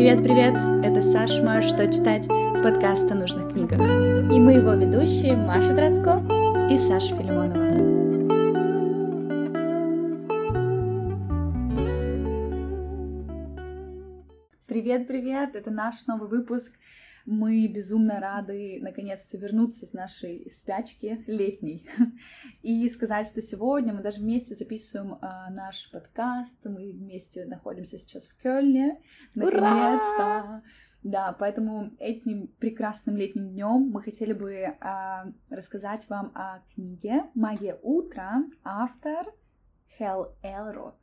Привет-привет! Это Сашма «Что читать?» подкаст о нужных книгах. И мы его ведущие Маша Троцко и Саша Филимонова. Привет-привет! Это наш новый выпуск мы безумно рады наконец-то вернуться с нашей спячки летней и сказать, что сегодня мы даже вместе записываем а, наш подкаст. Мы вместе находимся сейчас в Кёльне. Наконец-то! Да, поэтому этим прекрасным летним днем мы хотели бы а, рассказать вам о книге «Магия утра», автор Хел Элрод.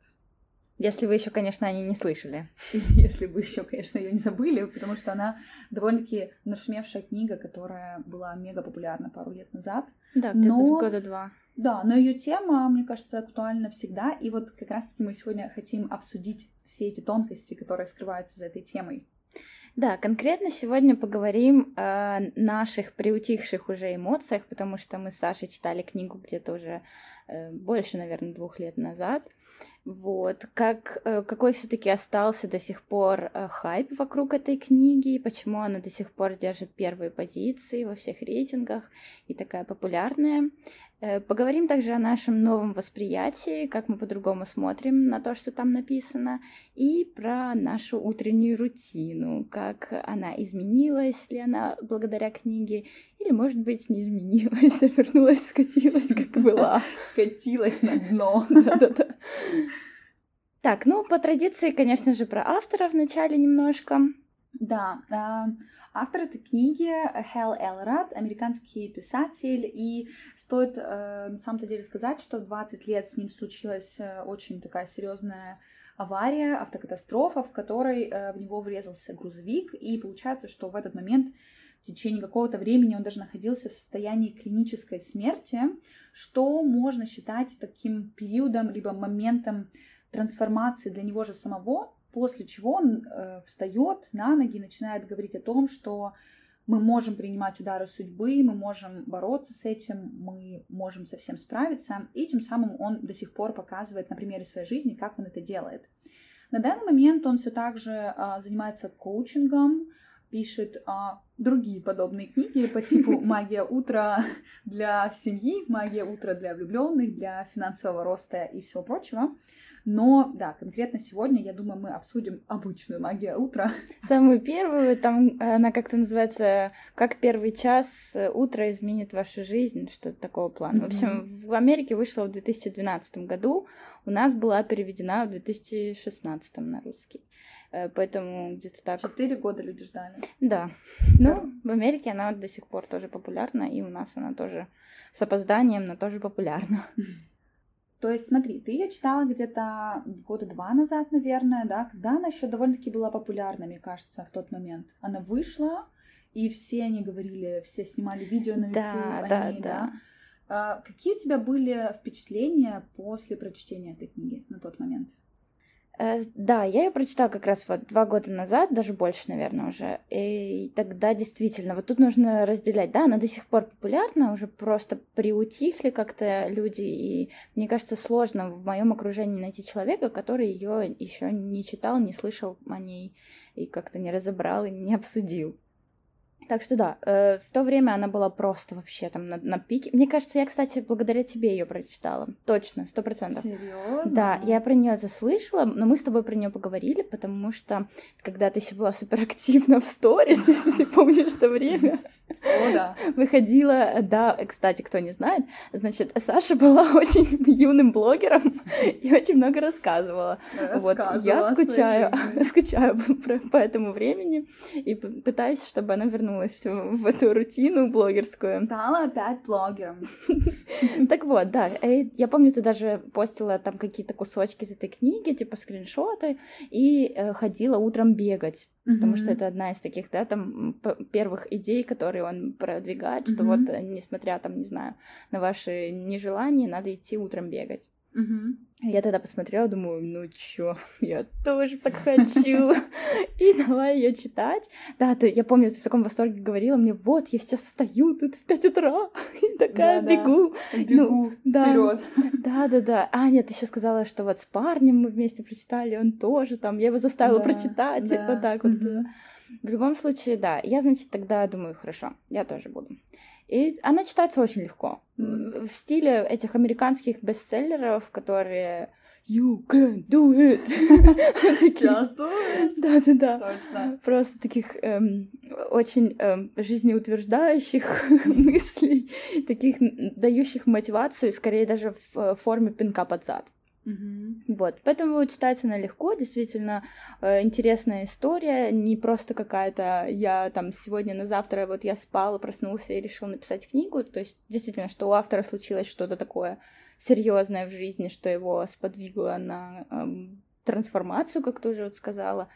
Если вы еще, конечно, о ней не слышали. Если вы еще, конечно, ее не забыли, потому что она довольно-таки нашумевшая книга, которая была мега популярна пару лет назад. Да, где-то но... года два. Да, но ее тема, мне кажется, актуальна всегда. И вот как раз-таки мы сегодня хотим обсудить все эти тонкости, которые скрываются за этой темой. Да, конкретно сегодня поговорим о наших приутихших уже эмоциях, потому что мы с Сашей читали книгу где-то уже э, больше, наверное, двух лет назад. Вот, как, э, какой все-таки остался до сих пор э, хайп вокруг этой книги, почему она до сих пор держит первые позиции во всех рейтингах и такая популярная. Э, поговорим также о нашем новом восприятии, как мы по-другому смотрим на то, что там написано, и про нашу утреннюю рутину, как она изменилась ли она благодаря книге, или, может быть, не изменилась, а вернулась, скатилась, как была. Скатилась на дно. Так, ну, по традиции, конечно же, про автора вначале немножко. Да, а, автор этой книги Хел Элрад, американский писатель, и стоит э, на самом-то деле сказать, что в 20 лет с ним случилась э, очень такая серьезная авария, автокатастрофа, в которой э, в него врезался грузовик, и получается, что в этот момент в течение какого-то времени он даже находился в состоянии клинической смерти, что можно считать таким периодом, либо моментом трансформации для него же самого, после чего он э, встает на ноги и начинает говорить о том, что мы можем принимать удары судьбы, мы можем бороться с этим, мы можем со всем справиться. И тем самым он до сих пор показывает на примере своей жизни, как он это делает. На данный момент он все так же а, занимается коучингом, пишет а, другие подобные книги по типу «Магия утра для семьи», «Магия утра для влюбленных», для финансового роста и всего прочего. Но, да, конкретно сегодня, я думаю, мы обсудим обычную магию утра. Самую первую, там она как-то называется «Как первый час утра изменит вашу жизнь», что-то такого плана. Mm-hmm. В общем, в Америке вышла в 2012 году, у нас была переведена в 2016 на русский. Э, поэтому где-то так. Четыре года люди ждали. Да. Ну, в Америке она до сих пор тоже популярна, и у нас она тоже с опозданием, но тоже популярна. То есть, смотри, ты ее читала где-то года два назад, наверное, да, когда она еще довольно-таки была популярна, мне кажется, в тот момент. Она вышла, и все они говорили, все снимали видео на YouTube да, о да, ней, да. да. А, какие у тебя были впечатления после прочтения этой книги на тот момент? Э, да, я ее прочитала как раз вот два года назад, даже больше, наверное, уже. И тогда действительно, вот тут нужно разделять, да, она до сих пор популярна, уже просто приутихли как-то люди, и мне кажется, сложно в моем окружении найти человека, который ее еще не читал, не слышал о ней и как-то не разобрал и не обсудил. Так что да, э, в то время она была просто вообще там на, на пике. Мне кажется, я, кстати, благодаря тебе ее прочитала. Точно, сто процентов. Серьезно? Да, я про нее заслышала, но мы с тобой про нее поговорили, потому что когда ты еще была суперактивна в сторис, если ты помнишь это время. О, да. Выходила, да, кстати, кто не знает, значит, Саша была очень юным блогером и очень много рассказывала. Вот, я скучаю, скучаю по этому времени и пытаюсь, чтобы она вернулась вернулась в эту рутину блогерскую. Стала опять блогером. Так вот, да, э, я помню, ты даже постила там какие-то кусочки из этой книги, типа скриншоты, и э, ходила утром бегать, потому что это одна из таких, да, там первых идей, которые он продвигает, что вот, э, несмотря там, не знаю, на ваши нежелания, надо идти утром бегать. Мгм. Я тогда посмотрела, думаю, ну чё, я тоже так хочу. И давай ее читать. Да, ты, я помню, ты в таком восторге говорила мне, вот, я сейчас встаю тут в 5 утра, и такая Да-да. бегу. Бегу да. вперед. Да, да, да. А, нет, ты еще сказала, что вот с парнем мы вместе прочитали, он тоже там, я его заставила Да, прочитать, да. вот так вот было. В любом случае, да, я, значит, тогда думаю, хорошо, я тоже буду. И она читается очень легко. В стиле этих американских бестселлеров, которые You can do it. Just do it. Да, да, да. Точно. Просто таких эм, очень эм, жизнеутверждающих мыслей, таких дающих мотивацию, скорее даже в э, форме пинка под зад. Мгм. Вот, поэтому читается она легко, действительно э, интересная история, не просто какая-то я там сегодня на завтра вот я спал, проснулся и решил написать книгу, то есть действительно, что у автора случилось что-то такое серьезное в жизни, что его сподвигло на эм, трансформацию, как ты уже вот сказала.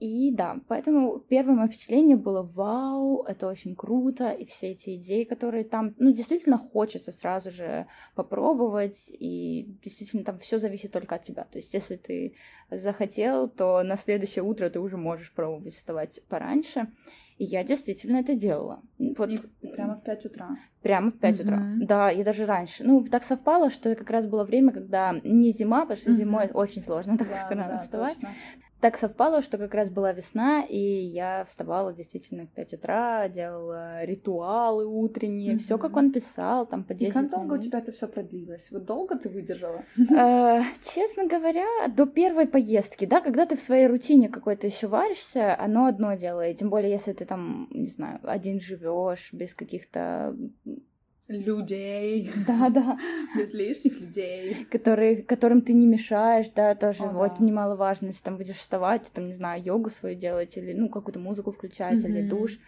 И да, поэтому первое мое впечатление было вау, это очень круто, и все эти идеи, которые там, ну, действительно хочется сразу же попробовать, и действительно там все зависит только от тебя. То есть, если ты захотел, то на следующее утро ты уже можешь пробовать вставать пораньше. И я действительно это делала. Вот И прямо в 5 утра. Прямо в 5 утра. Мгм. Да, и даже раньше. Ну, так совпало, что как раз было время, когда не зима, потому что Мгм. зимой очень сложно так Да, рано да, вставать. точно. Так совпало, что как раз была весна, и я вставала действительно в 5 утра, делала ритуалы утренние, все как он писал, там по И 10 как долго у тебя это все продлилось? Вот долго ты выдержала? Э, Честно говоря, до первой поездки, да, когда ты в своей рутине какой-то еще варишься, оно одно дело, и тем более, если ты там, не знаю, один живешь без каких-то, Людей. да-да, Без лишних людей. которые, которым ты не мешаешь, да, тоже О, вот да. немаловажно, если там будешь вставать, там, не знаю, йогу свою делать, или, ну, какую-то музыку включать, или Мгм. душ.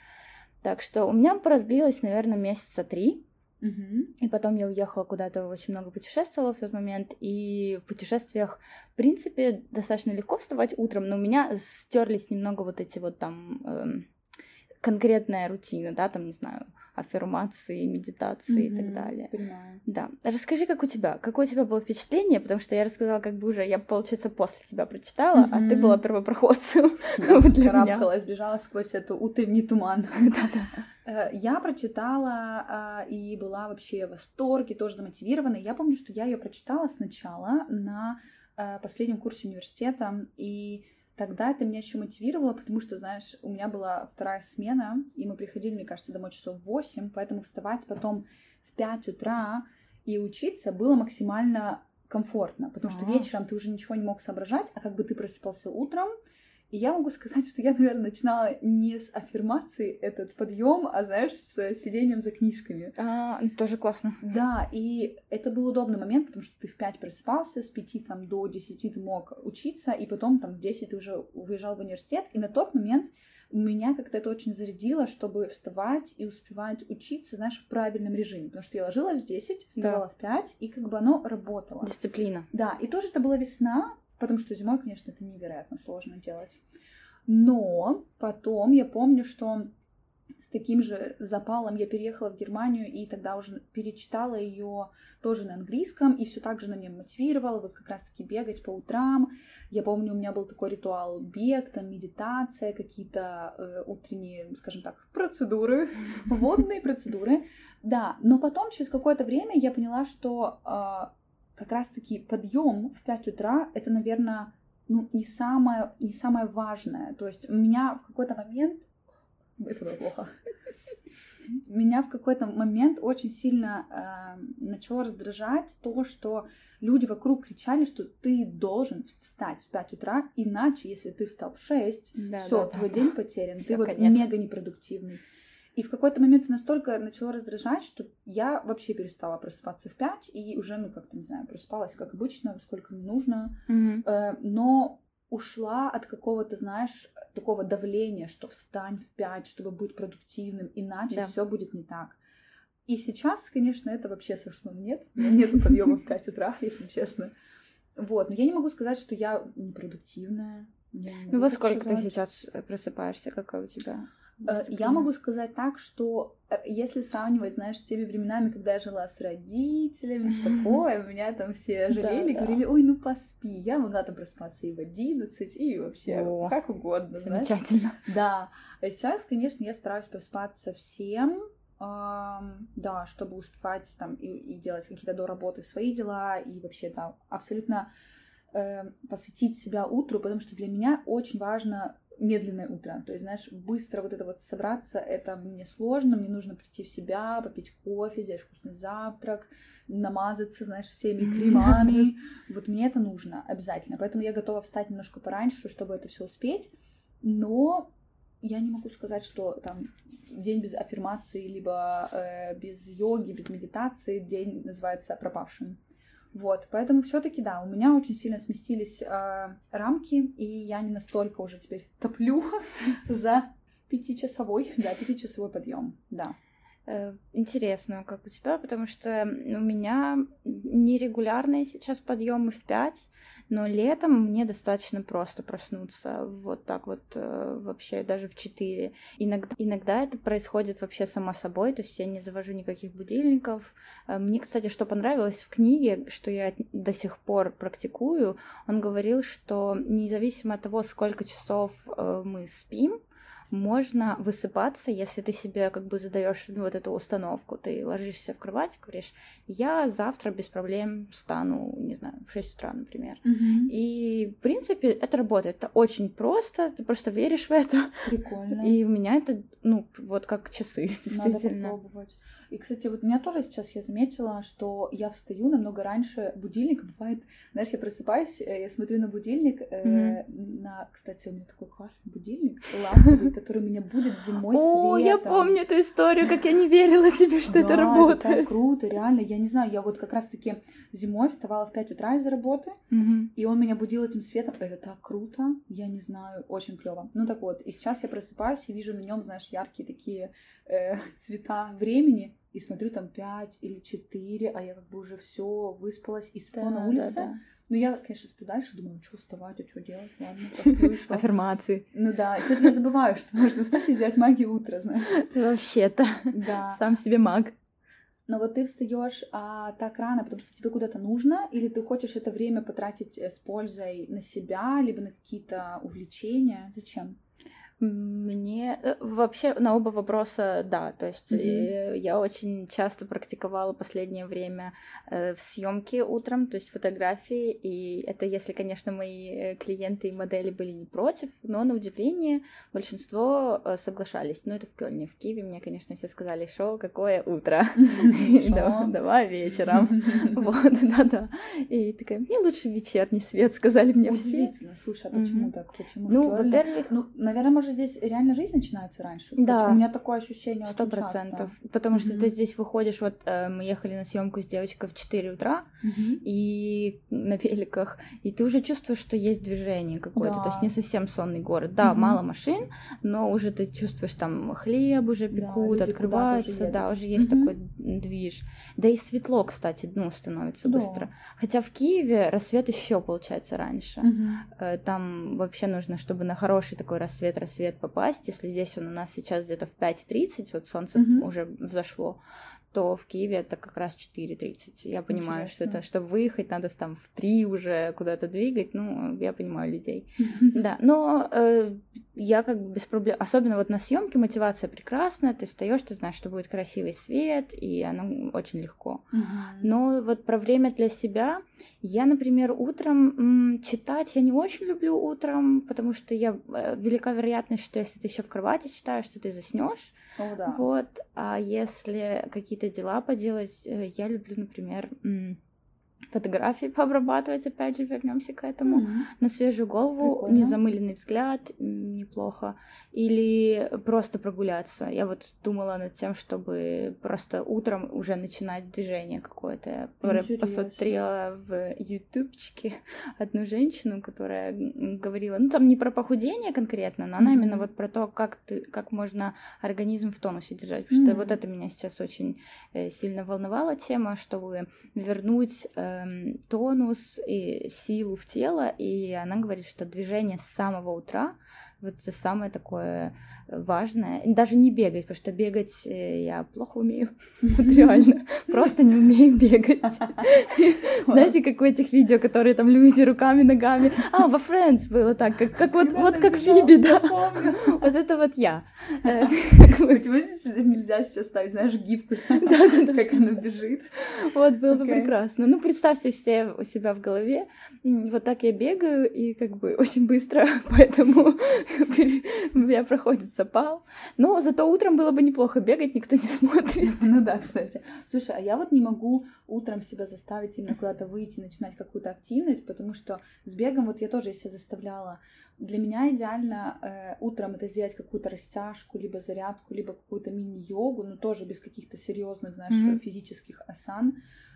Так что у меня продлилось, наверное, месяца три, Мгм. и потом я уехала куда-то, очень много путешествовала в тот момент, и в путешествиях, в принципе, достаточно легко вставать утром, но у меня стерлись немного вот эти вот там эм, конкретная рутина, да, там, не знаю, аффирмации, медитации и так далее. Понимаю. Да. Расскажи, как у тебя? Какое у тебя было впечатление? Потому что я рассказала, как бы уже, я, получается, после тебя прочитала, а ты была первопроходцем. Да, Вот для меня. Карабкалась, бежала сквозь эту утренний туман. Да-да. Э, Я прочитала а, и была вообще в восторге, тоже замотивирована. Я помню, что я ее прочитала сначала на э, последнем курсе университета, и тогда это меня еще мотивировало, потому что, знаешь, у меня была вторая смена, и мы приходили, мне кажется, домой часов в 8, поэтому вставать потом в 5 утра и учиться было максимально комфортно, потому что А. вечером ты уже ничего не мог соображать, а как бы ты просыпался утром, и я могу сказать, что я, наверное, начинала не с аффирмации этот подъем, а, знаешь, с сидением за книжками. А, ну, тоже классно. Да, и это был удобный момент, потому что ты в 5 просыпался, с 5 там, до 10 ты мог учиться, и потом там в 10 ты уже уезжал в университет. И на тот момент меня как-то это очень зарядило, чтобы вставать и успевать учиться, знаешь, в правильном режиме. Потому что я ложилась в 10, вставала в 5, и как бы оно работало. Дисциплина. Да, и тоже это была весна, потому что зимой, конечно, это невероятно сложно делать. Но потом я помню, что с таким же запалом я переехала в Германию и тогда уже перечитала ее тоже на английском и все так же на меня мотивировала вот как раз-таки бегать по утрам. Я помню, у меня был такой ритуал бег, там медитация, какие-то э, утренние, скажем так, процедуры, водные процедуры. Да, но потом через какое-то время я поняла, что а, как раз-таки подъем в 5 утра это, наверное, ну, не самое, не самое важное. То есть у меня в какой-то момент... Это было плохо. Меня в какой-то момент очень сильно э, начало раздражать то, что люди вокруг кричали, что ты должен встать в 5 утра, иначе, если ты встал в 6, Да, все, да, твой да. день потерян, Всё, ты вот конец. мега непродуктивный. И в какой-то момент это настолько начало раздражать, что я вообще перестала просыпаться в 5 и уже, ну, как-то, не знаю, просыпалась как обычно, сколько мне нужно, Мгм. Э, но ушла от какого-то, знаешь, такого давления, что встань в 5, чтобы быть продуктивным, иначе Да. все будет не так. И сейчас, конечно, это вообще совершенно нет. Нет подъема в 5 утра, если честно. Вот, но я не могу сказать, что я непродуктивная. Ну так сколько ты сказать. сейчас э, просыпаешься, какая у тебя? Э, я могу сказать так, что э, если сравнивать, знаешь, с теми временами, когда я жила с родителями, с такое, меня там все жалели, говорили, ой, ну поспи. Я могла там просыпаться и в 11, и вообще как угодно, знаешь. Замечательно. Да. А сейчас, конечно, я стараюсь просыпаться всем, да, чтобы успевать там и, и делать какие-то до работы свои дела, и вообще, да, абсолютно э, посвятить себя утру, потому что для меня очень важно медленное утро. То есть, знаешь, быстро вот это вот собраться, это мне сложно, мне нужно прийти в себя, попить кофе, взять вкусный завтрак, намазаться, знаешь, всеми кремами. Вот мне это нужно обязательно. Поэтому я готова встать немножко пораньше, чтобы это все успеть. Но я не могу сказать, что там день без аффирмации, либо э, без йоги, без медитации, день называется пропавшим. Вот, поэтому все-таки, да, у меня очень сильно сместились э, рамки, и я не настолько уже теперь топлю за пятичасовой, да, пятичасовой подъем, да. Э, интересно, как у тебя, потому что у меня нерегулярные сейчас подъемы в 5, но летом мне достаточно просто проснуться вот так вот э, вообще даже в 4. Иногда, иногда это происходит вообще само собой, то есть я не завожу никаких будильников. Э, мне, кстати, что понравилось в книге, что я до сих пор практикую, он говорил, что независимо от того, сколько часов мы спим, можно высыпаться, если ты себе как бы задаешь ну, вот эту установку. Ты ложишься в кровать, говоришь, я завтра без проблем встану, не знаю, в 6 утра, например. Mm-hmm. И, в принципе, это работает. Это очень просто, ты просто веришь в это. Прикольно. И у меня это, ну, вот как часы, действительно. Надо попробовать. И, кстати, вот у меня тоже сейчас я заметила, что я встаю намного раньше будильника. Бывает, знаешь, я просыпаюсь, э, я смотрю на будильник, mm-hmm. на, кстати, у меня такой классный будильник, ламповый, который меня будет зимой О, я помню эту историю, как я не верила тебе, что это работает. круто, реально. Я не знаю, я вот как раз-таки зимой вставала в 5 утра из-за работы, и он меня будил этим светом. Это так круто, я не знаю, очень клево. Ну так вот, и сейчас я просыпаюсь и вижу на нем, знаешь, яркие такие э, цвета времени, и смотрю там 5 или 4, а я как бы уже все выспалась и сплю да, на улице. Да, да. Ну, я, конечно, сплю дальше, думаю, что вставать, а что делать, ладно, посплю еще. Аффирмации. Ну да, что-то я забываю, что можно встать и взять магию утра, знаешь. Вообще-то. Да. Сам себе маг. Но вот ты встаешь а, так рано, потому что тебе куда-то нужно, или ты хочешь это время потратить э, с пользой на себя, либо на какие-то увлечения? Зачем? Мне э, вообще на оба вопроса да, то есть mm-hmm. я очень часто практиковала последнее время э, в съемке утром, то есть фотографии, и это если, конечно, мои клиенты и модели были не против, но на удивление большинство соглашались. Ну это в Кёльне, в Киеве. Мне, конечно, все сказали, шо, какое утро, давай вечером, вот, да-да, и такая, мне лучше вечерний свет, сказали мне все. Удивительно, слушай, а почему так? Почему ну, во-первых, ну, наверное, может здесь реально жизнь начинается раньше. Да. У меня такое ощущение Сто процентов. Потому что mm-hmm. ты здесь выходишь, вот э, мы ехали на съемку с девочкой в 4 утра, mm-hmm. и на великах, и ты уже чувствуешь, что есть движение какое-то, да. то есть не совсем сонный город. Да, mm-hmm. мало машин, но уже ты чувствуешь там хлеб уже пекут, да, открываются, да, уже есть такой движ. Да и светло, кстати, ну, становится да. быстро. Хотя в Киеве рассвет еще получается раньше. Mm-hmm. Там вообще нужно, чтобы на хороший такой рассвет, рассвет свет попасть, если здесь он у нас сейчас где-то в 5.30, вот солнце mm-hmm. уже взошло, то в Киеве это как раз 4.30. Я понимаю, Интересно. что это, чтобы выехать, надо там в 3 уже куда-то двигать. Ну, я понимаю людей. Да, но э, я как бы без проблем... Особенно вот на съемке мотивация прекрасная. Ты встаешь, ты знаешь, что будет красивый свет, и оно очень легко. Но вот про время для себя... Я, например, утром м, читать я не очень люблю утром, потому что я э, велика вероятность, что если ты еще в кровати читаешь, что ты заснешь. Да. Вот. А если какие-то дела поделать, э, я люблю, например, фотографии пообрабатывать, опять же, вернемся к этому. Mm-hmm. На свежую голову, Прикольно. незамыленный взгляд, неплохо. Или просто прогуляться. Я вот думала над тем, чтобы просто утром уже начинать движение какое-то. Я посмотрела в ютубчике одну женщину, которая говорила, ну там не про похудение конкретно, но mm-hmm. она именно вот про то, как ты, как можно организм в тонусе держать. Потому mm-hmm. что вот это меня сейчас очень э, сильно волновала тема, чтобы вернуть э, Эм, тонус и силу в тело, и она говорит, что движение с самого утра Вот это самое такое важное. Даже не бегать, потому что бегать э, я плохо умею. Вот реально. Просто не умею бегать. Знаете, как в этих видео, которые там люди руками, ногами. А, во Friends было так, как, как вот, вот как Фиби, да. Вот это вот я. Э, Почему здесь нельзя сейчас ставить, знаешь, гибку? Да, да, да. Как она бежит. Вот, было бы прекрасно. Ну, представьте все у себя в голове. Вот так я бегаю, и как бы очень быстро, поэтому меня проходит запал. Но зато утром было бы неплохо бегать, никто не смотрит. Ну да, кстати. Слушай, а я вот не могу утром себя заставить именно куда-то выйти, начинать какую-то активность, потому что с бегом вот я тоже себя заставляла. Для меня идеально э, утром это сделать какую-то растяжку, либо зарядку, либо какую-то мини-йогу, но тоже без каких-то серьезных, знаешь, mm-hmm. физических асан.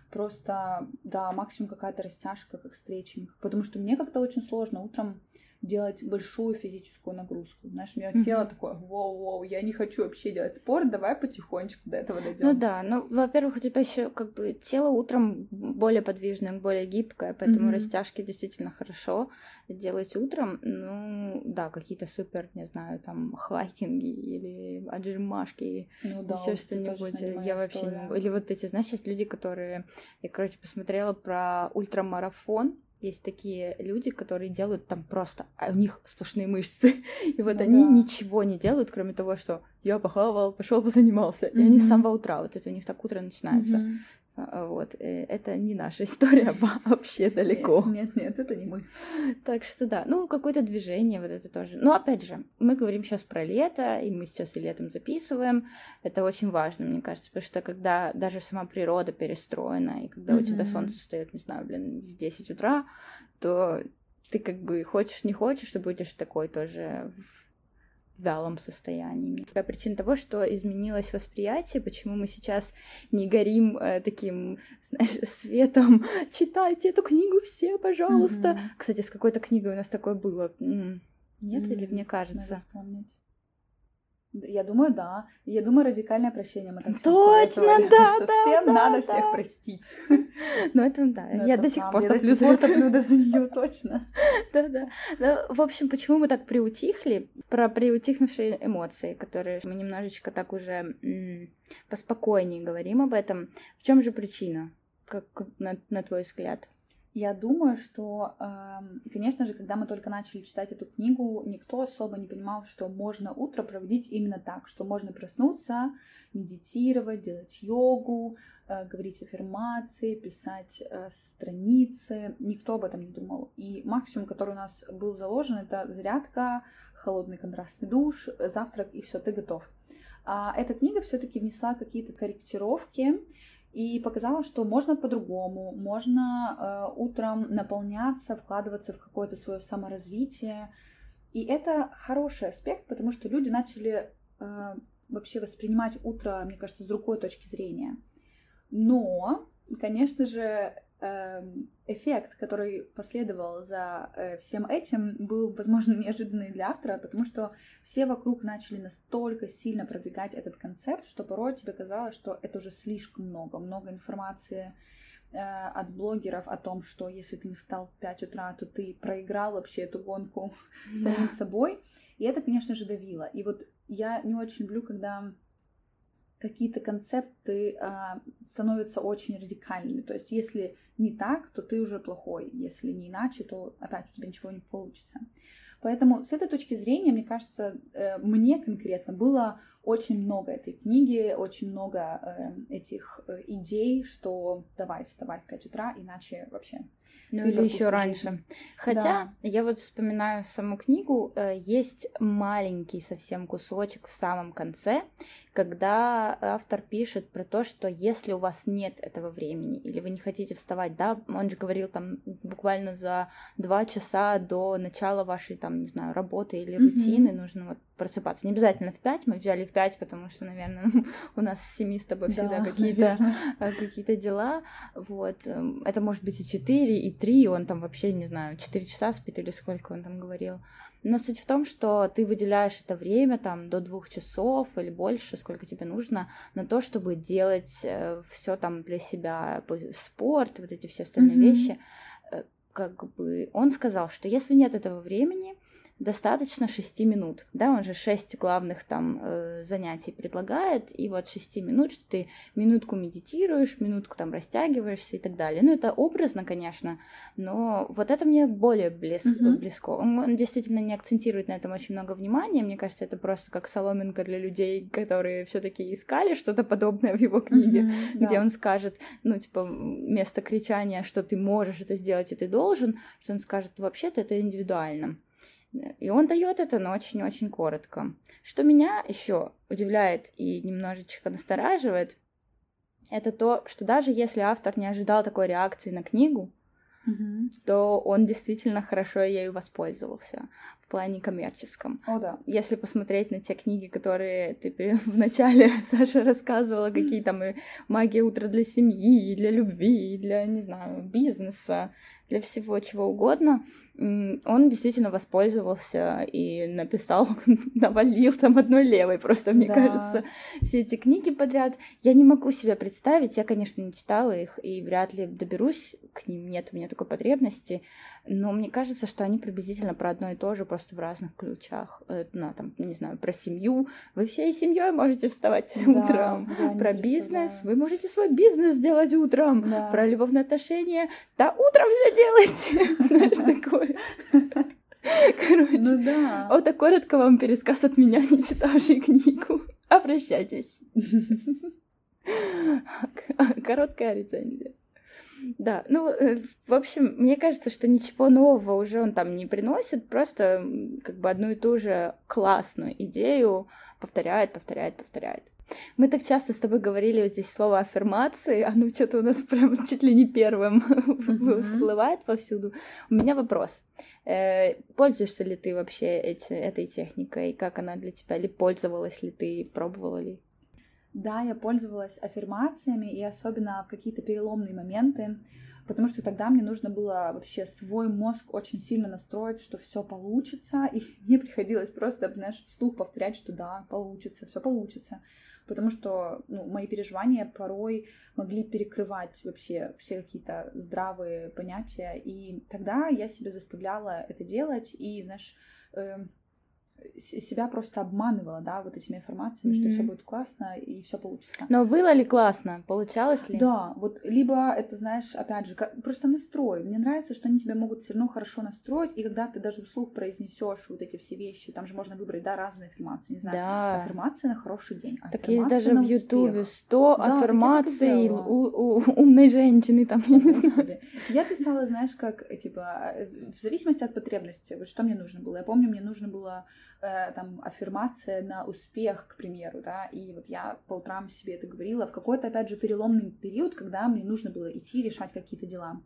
Просто, да, максимум какая-то растяжка, как стретчинг. Потому что мне как-то очень сложно утром делать большую физическую нагрузку. Знаешь, у меня mm-hmm. тело такое, воу-воу, я не хочу вообще делать спорт, давай потихонечку до этого дойдем. Ну да, ну, во-первых, у тебя еще как бы тело утром более подвижное, более гибкое, поэтому mm-hmm. растяжки действительно хорошо делать утром. Ну, да, какие-то супер, не знаю, там, хайкинги или отжимашки, ну, да, еще что-нибудь. Я вообще не... Или вот эти, знаешь, есть люди, которые... Я, короче, посмотрела про ультрамарафон, есть такие люди, которые делают там просто, а у них сплошные мышцы. И вот ну, они да. ничего не делают, кроме того, что я похавал, пошел позанимался. Mm-hmm. И они с самого утра, вот это у них так утро начинается. Mm-hmm. Вот, э, это не наша история вообще далеко. Нет, нет, это не мы. Так что да, ну, какое-то движение, вот это тоже. Но опять же, мы говорим сейчас про лето, и мы сейчас и летом записываем. Это очень важно, мне кажется, потому что когда даже сама природа перестроена, и когда mm-hmm. у тебя солнце встает, не знаю, блин, в 10 утра, то ты как бы хочешь, не хочешь, ты будешь такой тоже вялом состоянии. Это причина того, что изменилось восприятие, почему мы сейчас не горим э, таким, знаешь, светом. Читайте эту книгу все, пожалуйста. Mm-hmm. Кстати, с какой-то книгой у нас такое было. Нет, mm-hmm. или мне кажется? Надо вспомнить. Я думаю, да. Я думаю, радикальное прощение мы так Точно, да, что да, всем да, надо да. всех простить. Ну, это да. Но я это до сих пор топлю за это. за нее, точно. Да, да. Ну, в общем, почему мы так приутихли? Про приутихнувшие эмоции, которые мы немножечко так уже поспокойнее говорим об этом. В чем же причина, как на, на твой взгляд? Я думаю, что, эм, конечно же, когда мы только начали читать эту книгу, никто особо не понимал, что можно утро проводить именно так, что можно проснуться, медитировать, делать йогу, э, говорить аффирмации, писать э, страницы. Никто об этом не думал. И максимум, который у нас был заложен, это зарядка, холодный контрастный душ, завтрак и все, ты готов. А эта книга все-таки внесла какие-то корректировки, и показала, что можно по-другому, можно э, утром наполняться, вкладываться в какое-то свое саморазвитие. И это хороший аспект, потому что люди начали э, вообще воспринимать утро, мне кажется, с другой точки зрения. Но, конечно же, эффект, который последовал за э, всем этим, был, возможно, неожиданный для автора, потому что все вокруг начали настолько сильно продвигать этот концепт, что порой тебе казалось, что это уже слишком много, много информации э, от блогеров о том, что если ты не встал в 5 утра, то ты проиграл вообще эту гонку да. самим собой. И это, конечно же, давило. И вот я не очень люблю, когда какие-то концепты э, становятся очень радикальными. То есть, если не так, то ты уже плохой. Если не иначе, то опять у тебя ничего не получится. Поэтому с этой точки зрения, мне кажется, э, мне конкретно было очень много этой книги, очень много э, этих идей, что давай вставай в 5 утра, иначе вообще. Ну или еще раньше. Хотя да. я вот вспоминаю саму книгу, э, есть маленький совсем кусочек в самом конце, когда автор пишет про то, что если у вас нет этого времени или вы не хотите вставать, да, он же говорил там буквально за два часа до начала вашей там, не знаю, работы или рутины mm-hmm. нужно вот просыпаться. Не обязательно в 5, мы взяли в 5, потому что, наверное, у нас с 7 с тобой всегда да, какие-то э, какие дела. Вот. Эм, это может быть и 4, и 3, он там вообще, не знаю, 4 часа спит или сколько он там говорил. Но суть в том, что ты выделяешь это время там до двух часов или больше, сколько тебе нужно, на то, чтобы делать э, все там для себя, спорт, вот эти все остальные mm-hmm. вещи. Э, как бы он сказал, что если нет этого времени, достаточно 6 минут. Да, он же 6 главных там э, занятий предлагает, и вот 6 минут, что ты минутку медитируешь, минутку там растягиваешься и так далее. Ну, это образно, конечно, но вот это мне более близ... mm-hmm. близко. Он, действительно не акцентирует на этом очень много внимания. Мне кажется, это просто как соломинка для людей, которые все-таки искали что-то подобное в его книге, mm-hmm, где да. он скажет, ну, типа, вместо кричания, что ты можешь это сделать и ты должен, что он скажет, вообще-то это индивидуально. И он дает это, но очень-очень коротко. Что меня еще удивляет и немножечко настораживает, это то, что даже если автор не ожидал такой реакции на книгу, mm-hmm. то он действительно хорошо ею воспользовался в плане коммерческом. О, да. Если посмотреть на те книги, которые ты в начале, Саша, рассказывала, какие там и магия утра для семьи, и для любви, и для, не знаю, бизнеса, для всего чего угодно, он действительно воспользовался и написал, навалил там одной левой, просто, мне да. кажется, все эти книги подряд. Я не могу себе представить, я, конечно, не читала их и вряд ли доберусь к ним, нет у меня такой потребности, но мне кажется, что они приблизительно про одно и то же, просто в разных ключах. Э, ну, там, не знаю, про семью. Вы всей семьей можете вставать да, утром. Про бизнес. Вы можете свой бизнес сделать утром. Да. Про любовные отношения. Да, утром все делайте. Знаешь, такое. Короче, ну, да. вот так коротко вам пересказ от меня, не читавшей книгу. Обращайтесь. Короткая рецензия. Да, ну, э, в общем, мне кажется, что ничего нового уже он там не приносит, просто как бы одну и ту же классную идею повторяет, повторяет, повторяет. Мы так часто с тобой говорили вот здесь слово аффирмации, оно что-то у нас прям чуть ли не первым mm-hmm. всплывает повсюду. У меня вопрос. Э, пользуешься ли ты вообще эти, этой техникой? Как она для тебя? Или пользовалась ли ты? Пробовала ли? Да, я пользовалась аффирмациями, и особенно в какие-то переломные моменты, потому что тогда мне нужно было вообще свой мозг очень сильно настроить, что все получится, и мне приходилось просто, знаешь, вслух повторять, что да, получится, все получится, потому что ну, мои переживания порой могли перекрывать вообще все какие-то здравые понятия, и тогда я себя заставляла это делать, и, знаешь, э, себя просто обманывала, да, вот этими информациями, mm-hmm. что все будет классно и все получится. Но было ли классно? Получалось ли? Да, вот либо это, знаешь, опять же, как, просто настрой. Мне нравится, что они тебя могут все равно хорошо настроить, и когда ты даже вслух произнесешь вот эти все вещи, там же можно выбрать, да, разные аффирмации, не знаю, да. аффирмации на хороший день, Так есть даже в Ютубе 100 да, аффирмаций у, у, умной женщины, там, я не знаю. Я писала, знаешь, как, типа, в зависимости от потребности, вот что мне нужно было. Я помню, мне нужно было э, там аффирмация на успех, к примеру, да, и вот я по утрам себе это говорила. В какой-то, опять же, переломный период, когда мне нужно было идти решать какие-то дела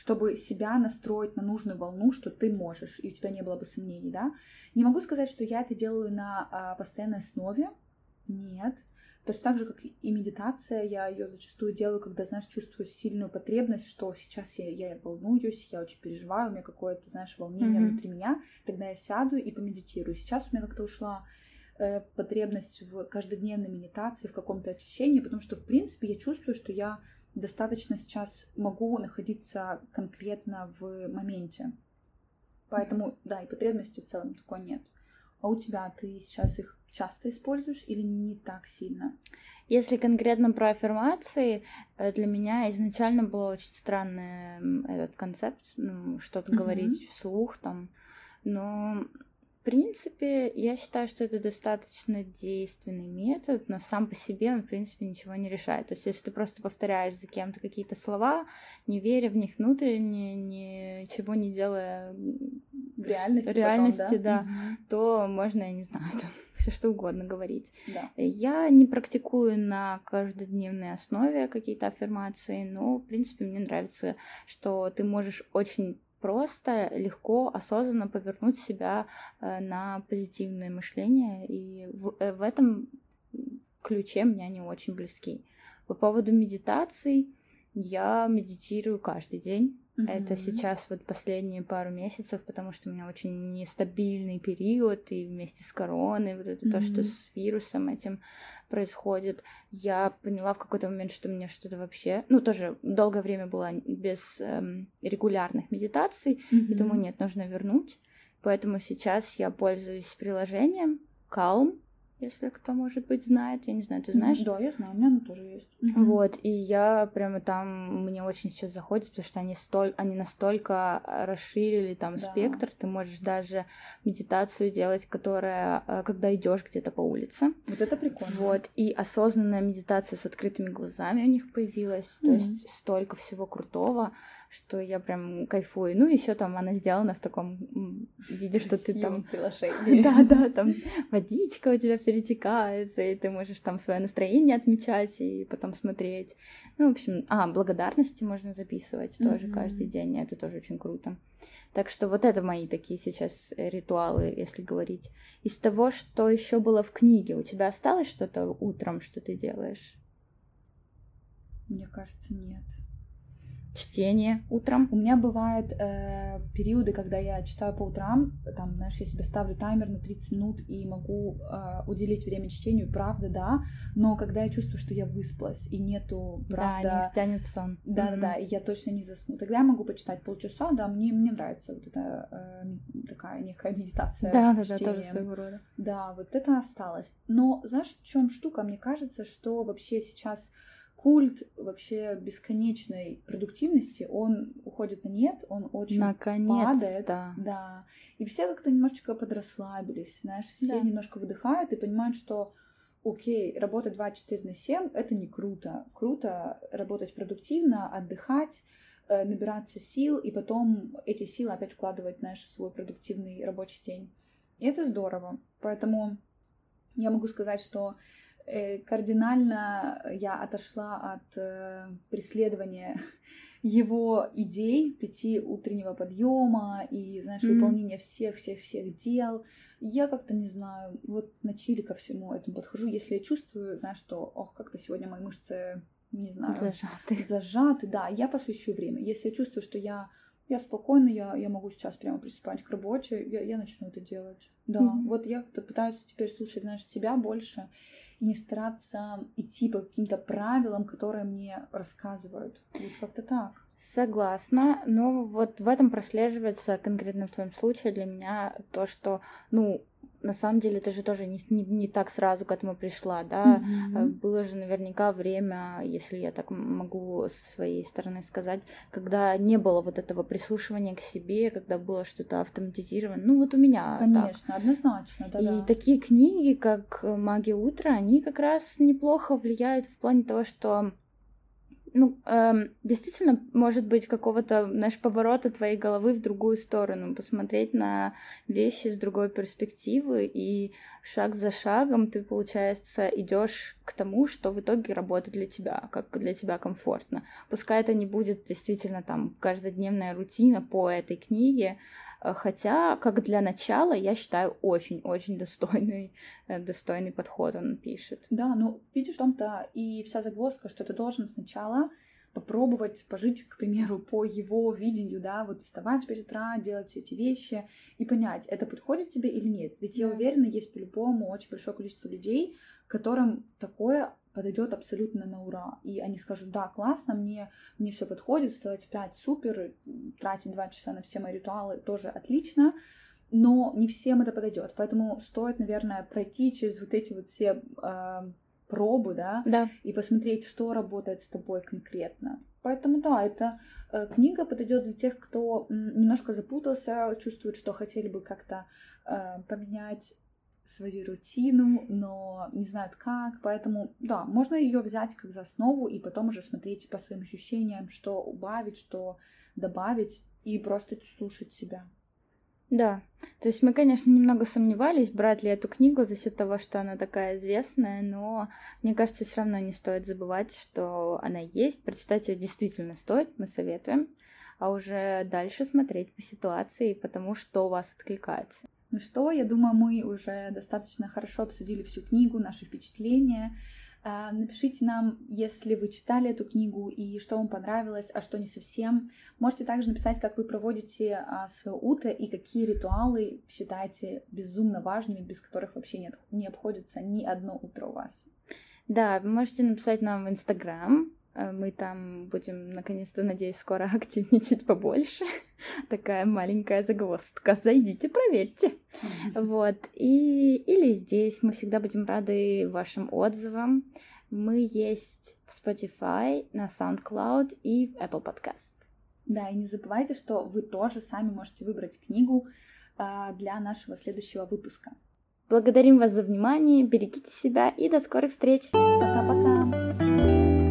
чтобы себя настроить на нужную волну, что ты можешь, и у тебя не было бы сомнений, да. Не могу сказать, что я это делаю на а, постоянной основе, нет, Точно так же, как и медитация, я ее зачастую делаю, когда, знаешь, чувствую сильную потребность, что сейчас я, я волнуюсь, я очень переживаю, у меня какое-то, знаешь, волнение mm-hmm. внутри меня, тогда я сяду и помедитирую. Сейчас у меня как-то ушла э, потребность в каждодневной медитации, в каком-то очищении, потому что, в принципе, я чувствую, что я достаточно сейчас могу находиться конкретно в моменте. Поэтому, да, и потребности в целом такой нет. А у тебя ты сейчас их часто используешь или не так сильно? Если конкретно про аффирмации, э, для меня изначально был очень странный этот концепт, ну, что-то mm-hmm. говорить вслух там, но в принципе, я считаю, что это достаточно действенный метод, но сам по себе он, в принципе, ничего не решает. То есть, если ты просто повторяешь за кем-то какие-то слова, не веря в них внутренне, ничего не делая в реальности, реальности потом, да, да угу. то можно, я не знаю, там, все что угодно говорить. Да. Я не практикую на каждодневной основе какие-то аффирмации, но, в принципе, мне нравится, что ты можешь очень просто, легко, осознанно повернуть себя э, на позитивное мышление, и в, э, в этом ключе мне они очень близки. По поводу медитаций, я медитирую каждый день. Mm-hmm. Это сейчас вот последние пару месяцев, потому что у меня очень нестабильный период, и вместе с короной, вот это mm-hmm. то, что с вирусом этим происходит, я поняла в какой-то момент, что мне что-то вообще, ну, тоже долгое время было без эм, регулярных медитаций, mm-hmm. и думаю, нет, нужно вернуть. Поэтому сейчас я пользуюсь приложением Calm, если кто, может быть, знает. Я не знаю, ты знаешь? Да, я знаю, у меня оно тоже есть. Вот, и я прямо там, мне очень сейчас заходит, потому что они, столь, они настолько расширили там да. спектр, ты можешь даже медитацию делать, которая, э, когда идешь где-то по улице. Вот это прикольно. Вот, и осознанная медитация с открытыми глазами у них появилась, mm-hmm. то есть столько всего крутого что я прям кайфую. Ну, еще там она сделана в таком виде, что ты там... Да, да, там водичка у тебя перетекает, и ты можешь там свое настроение отмечать и потом смотреть. Ну, в общем, а, благодарности можно записывать тоже каждый день, это тоже очень круто. Так что вот это мои такие сейчас ритуалы, если говорить. Из того, что еще было в книге, у тебя осталось что-то утром, что ты делаешь? Мне кажется, нет чтение утром? У меня бывают э, периоды, когда я читаю по утрам, там, знаешь, я себе ставлю таймер на 30 минут и могу э, уделить время чтению, правда, да, но когда я чувствую, что я выспалась и нету, правда... Да, не стянет в сон. Да-да-да, mm-hmm. и я точно не засну. Тогда я могу почитать полчаса, да, мне, мне нравится вот эта э, такая некая медитация. Да-да-да, тоже своего рода. Да, вот это осталось. Но знаешь, в чем штука? Мне кажется, что вообще сейчас культ вообще бесконечной продуктивности, он уходит на нет, он очень падает. Да. И все как-то немножечко подрасслабились, знаешь, все да. немножко выдыхают и понимают, что окей, работать 24 на 7 это не круто. Круто работать продуктивно, отдыхать, э, набираться сил и потом эти силы опять вкладывать знаешь, в свой продуктивный рабочий день. И это здорово. Поэтому я могу сказать, что кардинально я отошла от э, преследования его идей пяти утреннего подъема и, знаешь, mm-hmm. выполнения всех-всех-всех дел. Я как-то не знаю, вот на чили ко всему этому подхожу. Если я чувствую, знаешь, что, ох, как-то сегодня мои мышцы, не знаю, зажаты. Зажаты, да, я посвящу время. Если я чувствую, что я я спокойно, я, я могу сейчас прямо приступать к работе, я, я начну это делать. Да, mm-hmm. вот я пытаюсь теперь слушать, знаешь, себя больше и не стараться идти по каким-то правилам, которые мне рассказывают. Вот как-то так. Согласна, но вот в этом прослеживается конкретно в твоем случае для меня то, что, ну, на самом деле ты же тоже не, не, не так сразу к этому пришла, да. Mm-hmm. Было же наверняка время, если я так могу со своей стороны сказать, когда не было вот этого прислушивания к себе, когда было что-то автоматизировано. Ну вот у меня. Конечно, так. однозначно, да. И такие книги, как Магия утра, они как раз неплохо влияют в плане того, что ну, эм, действительно, может быть, какого-то, знаешь, поворота твоей головы в другую сторону, посмотреть на вещи с другой перспективы, и шаг за шагом ты, получается, идешь к тому, что в итоге работает для тебя, как для тебя комфортно. Пускай это не будет действительно там каждодневная рутина по этой книге, хотя, как для начала, я считаю, очень-очень достойный, э, достойный подход он пишет. Да, ну, видишь, в том-то и вся загвоздка, что ты должен сначала попробовать пожить, к примеру, по его видению, да, вот вставать 5 утра, делать все эти вещи и понять, это подходит тебе или нет. Ведь я уверена, есть по-любому очень большое количество людей, которым такое подойдет абсолютно на ура. И они скажут, да, классно, мне, мне все подходит, вставать в 5 супер, тратить 2 часа на все мои ритуалы тоже отлично, но не всем это подойдет. Поэтому стоит, наверное, пройти через вот эти вот все э, пробы, да, да, и посмотреть, что работает с тобой конкретно. Поэтому да, эта э, книга подойдет для тех, кто немножко запутался, чувствует, что хотели бы как-то э, поменять свою рутину, но не знают как, поэтому, да, можно ее взять как за основу и потом уже смотреть по своим ощущениям, что убавить, что добавить, и просто слушать себя. Да, то есть мы, конечно, немного сомневались, брать ли эту книгу за счет того, что она такая известная, но мне кажется, все равно не стоит забывать, что она есть, прочитать ее действительно стоит, мы советуем, а уже дальше смотреть по ситуации, потому что у вас откликается. Ну что, я думаю, мы уже достаточно хорошо обсудили всю книгу, наши впечатления. А, напишите нам, если вы читали эту книгу и что вам понравилось, а что не совсем. Можете также написать, как вы проводите а, свое утро и какие ритуалы считаете безумно важными, без которых вообще не обходится ни одно утро у вас. Да, вы можете написать нам в Инстаграм мы там будем, наконец-то, надеюсь, скоро активничать побольше. Такая маленькая загвоздка. Зайдите, проверьте. Вот. И или здесь мы всегда будем рады вашим отзывам. Мы есть в Spotify, на SoundCloud и в Apple Podcast. Да, и не забывайте, что вы тоже сами можете выбрать книгу а, для нашего следующего выпуска. Благодарим вас за внимание, берегите себя и до скорых встреч. Пока-пока.